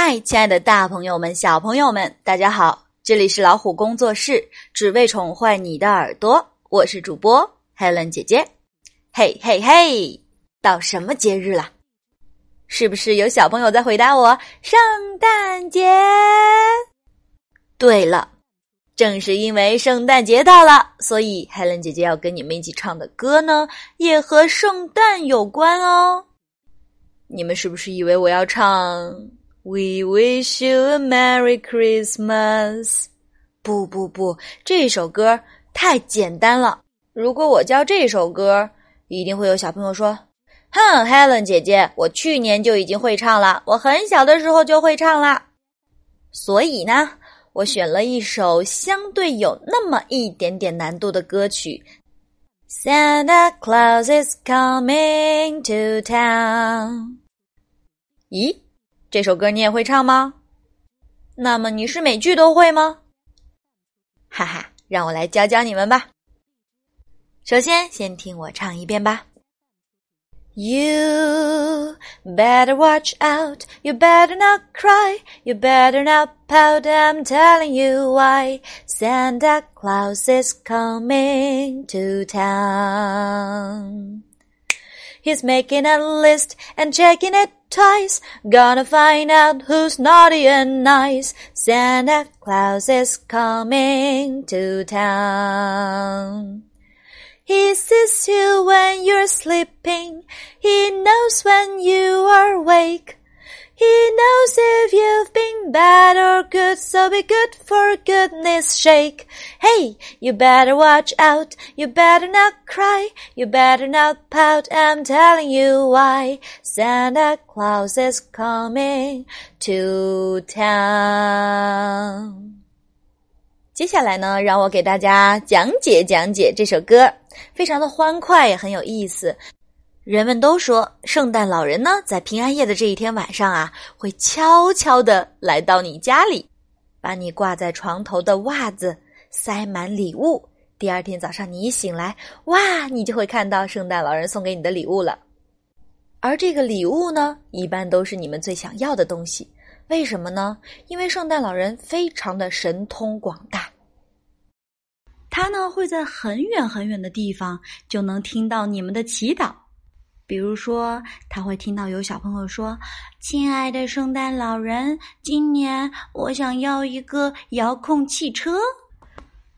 嗨，亲爱的大朋友们、小朋友们，大家好！这里是老虎工作室，只为宠坏你的耳朵。我是主播 Helen 姐姐。嘿嘿嘿，到什么节日了？是不是有小朋友在回答我？圣诞节。对了，正是因为圣诞节到了，所以 Helen 姐姐要跟你们一起唱的歌呢，也和圣诞有关哦。你们是不是以为我要唱？We wish you a Merry Christmas。不不不，这首歌太简单了。如果我教这首歌，一定会有小朋友说：“哼，Helen 姐姐，我去年就已经会唱了，我很小的时候就会唱了。”所以呢，我选了一首相对有那么一点点难度的歌曲。Santa Claus is coming to town。咦？这首歌你也会唱吗？那么你是每句都会吗？哈哈，让我来教教你们吧。首先，先听我唱一遍吧。You better watch out, you better not cry, you better not pout, I'm telling you why. Santa Claus is coming to town. He's making a list and checking it twice. Gonna find out who's naughty and nice. Santa Claus is coming to town. He sees you when you're sleeping. He knows when you are awake. He knows if you've been bad or good, so be good for goodness sake. Hey, you better watch out, you better not cry, you better not pout, I'm telling you why. Santa Claus is coming to town. 接下来呢，让我给大家讲解讲解这首歌，非常的欢快，也很有意思。 人们都说，圣诞老人呢，在平安夜的这一天晚上啊，会悄悄的来到你家里，把你挂在床头的袜子塞满礼物。第二天早上你一醒来，哇，你就会看到圣诞老人送给你的礼物了。而这个礼物呢，一般都是你们最想要的东西。为什么呢？因为圣诞老人非常的神通广大，他呢会在很远很远的地方就能听到你们的祈祷。比如说，他会听到有小朋友说：“亲爱的圣诞老人，今年我想要一个遥控汽车。”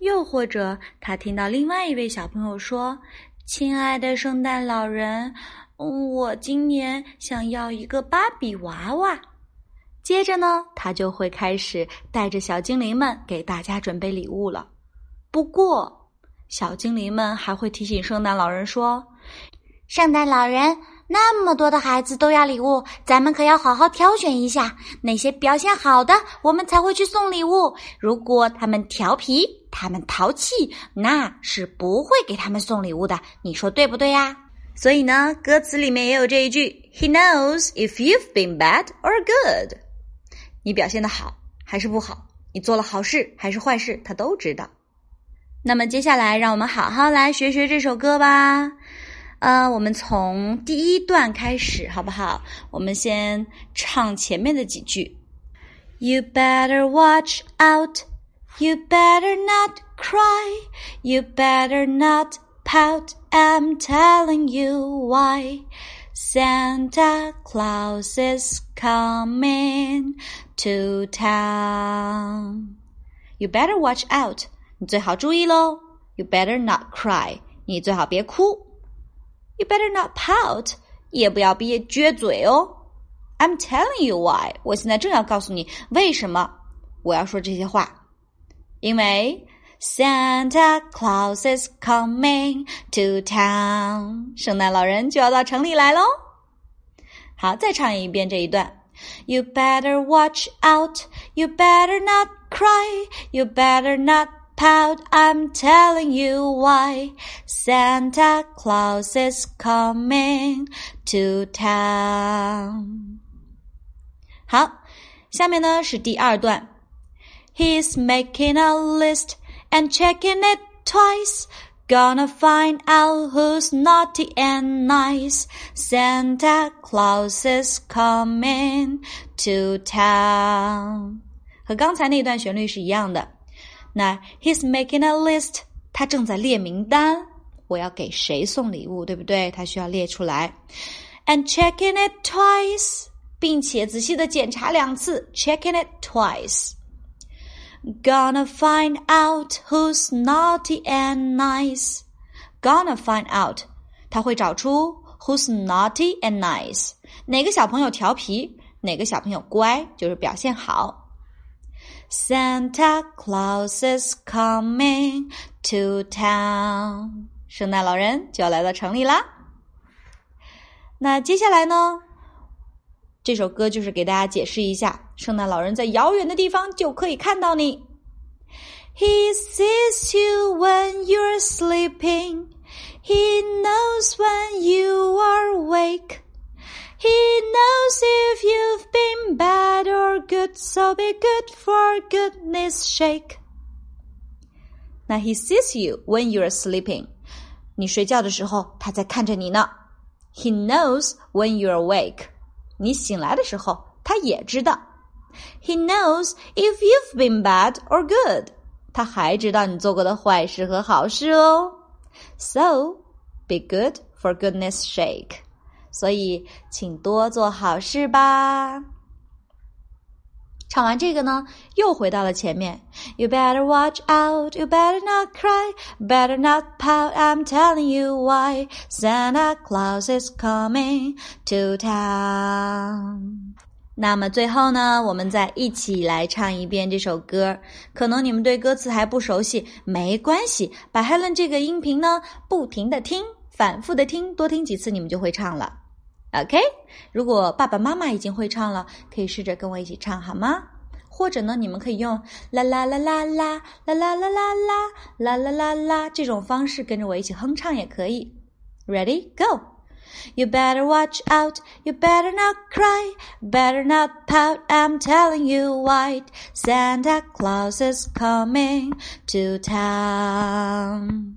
又或者，他听到另外一位小朋友说：“亲爱的圣诞老人，我今年想要一个芭比娃娃。”接着呢，他就会开始带着小精灵们给大家准备礼物了。不过，小精灵们还会提醒圣诞老人说。圣诞老人，那么多的孩子都要礼物，咱们可要好好挑选一下，哪些表现好的，我们才会去送礼物。如果他们调皮，他们淘气，那是不会给他们送礼物的。你说对不对呀？所以呢，歌词里面也有这一句：He knows if you've been bad or good。你表现的好还是不好，你做了好事还是坏事，他都知道。那么接下来，让我们好好来学学这首歌吧。呃，我们从第一段开始，好不好？我们先唱前面的几句。You better watch out. You better not cry. You better not pout. I'm telling you why. Santa Claus is coming to town. You better watch out. 你最好注意喽。You better not cry. 你最好别哭。You better not pout，也不要别撅嘴哦。I'm telling you why，我现在正要告诉你为什么我要说这些话，因为 Santa Claus is coming to town，圣诞老人就要到城里来喽。好，再唱一遍这一段。You better watch out, you better not cry, you better not pout, I'm telling you why. Santa Claus is coming to town. 好，下面呢是第二段。He's making a list and checking it twice. Gonna find out who's naughty and nice. Santa Claus is coming to town. 和刚才那段旋律是一样的。 那 He's making a list，他正在列名单。我要给谁送礼物，对不对？他需要列出来。And checking it twice，并且仔细的检查两次。Checking it twice。Gonna find out who's naughty and nice. Gonna find out，他会找出 who's naughty and nice，哪个小朋友调皮，哪个小朋友乖，就是表现好。 Santa Claus is coming to town，圣诞老人就要来到城里啦。那接下来呢？这首歌就是给大家解释一下，圣诞老人在遥远的地方就可以看到你。He sees goodness sake. Now he sees you when you're sleeping. 你睡觉的时候，他在看着你呢。He knows when you're awake. 你醒来的时候，他也知道。He knows if you've been bad or good。他还知道你做过的坏事和好事哦。So be good for goodness sake。所以，请多做好事吧。 唱完这个呢，又回到了前面。You better watch out, you better not cry, better not pout. I'm telling you why. Santa Claus is coming to town. 那么最后呢，我们再一起来唱一遍这首歌。可能你们对歌词还不熟悉，没关系，把 Helen 这个音频呢，不停的听，反复的听，多听几次，你们就会唱了。OK，如果爸爸妈妈已经会唱了，可以试着跟我一起唱好吗？或者呢，你们可以用啦啦啦啦啦啦啦啦啦啦啦啦啦啦这种方式跟着我一起哼唱也可以。Ready, go. You better watch out, you better not cry, better not pout, I'm telling you why. Santa Claus is coming to town.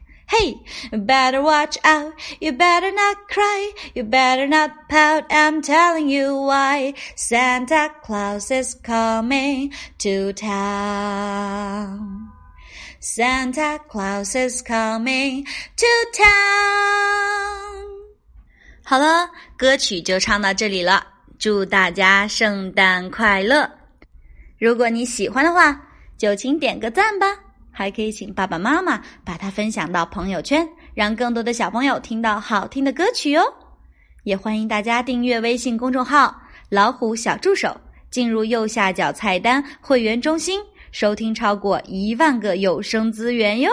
Hey, better watch out. You better not cry. You better not pout. I'm telling you why. Santa Claus is coming to town. Santa Claus is coming to town. 好了，歌曲就唱到这里了。祝大家圣诞快乐！如果你喜欢的话，就请点个赞吧。 还可以请爸爸妈妈把它分享到朋友圈，让更多的小朋友听到好听的歌曲哦。也欢迎大家订阅微信公众号“老虎小助手”，进入右下角菜单会员中心，收听超过一万个有声资源哟。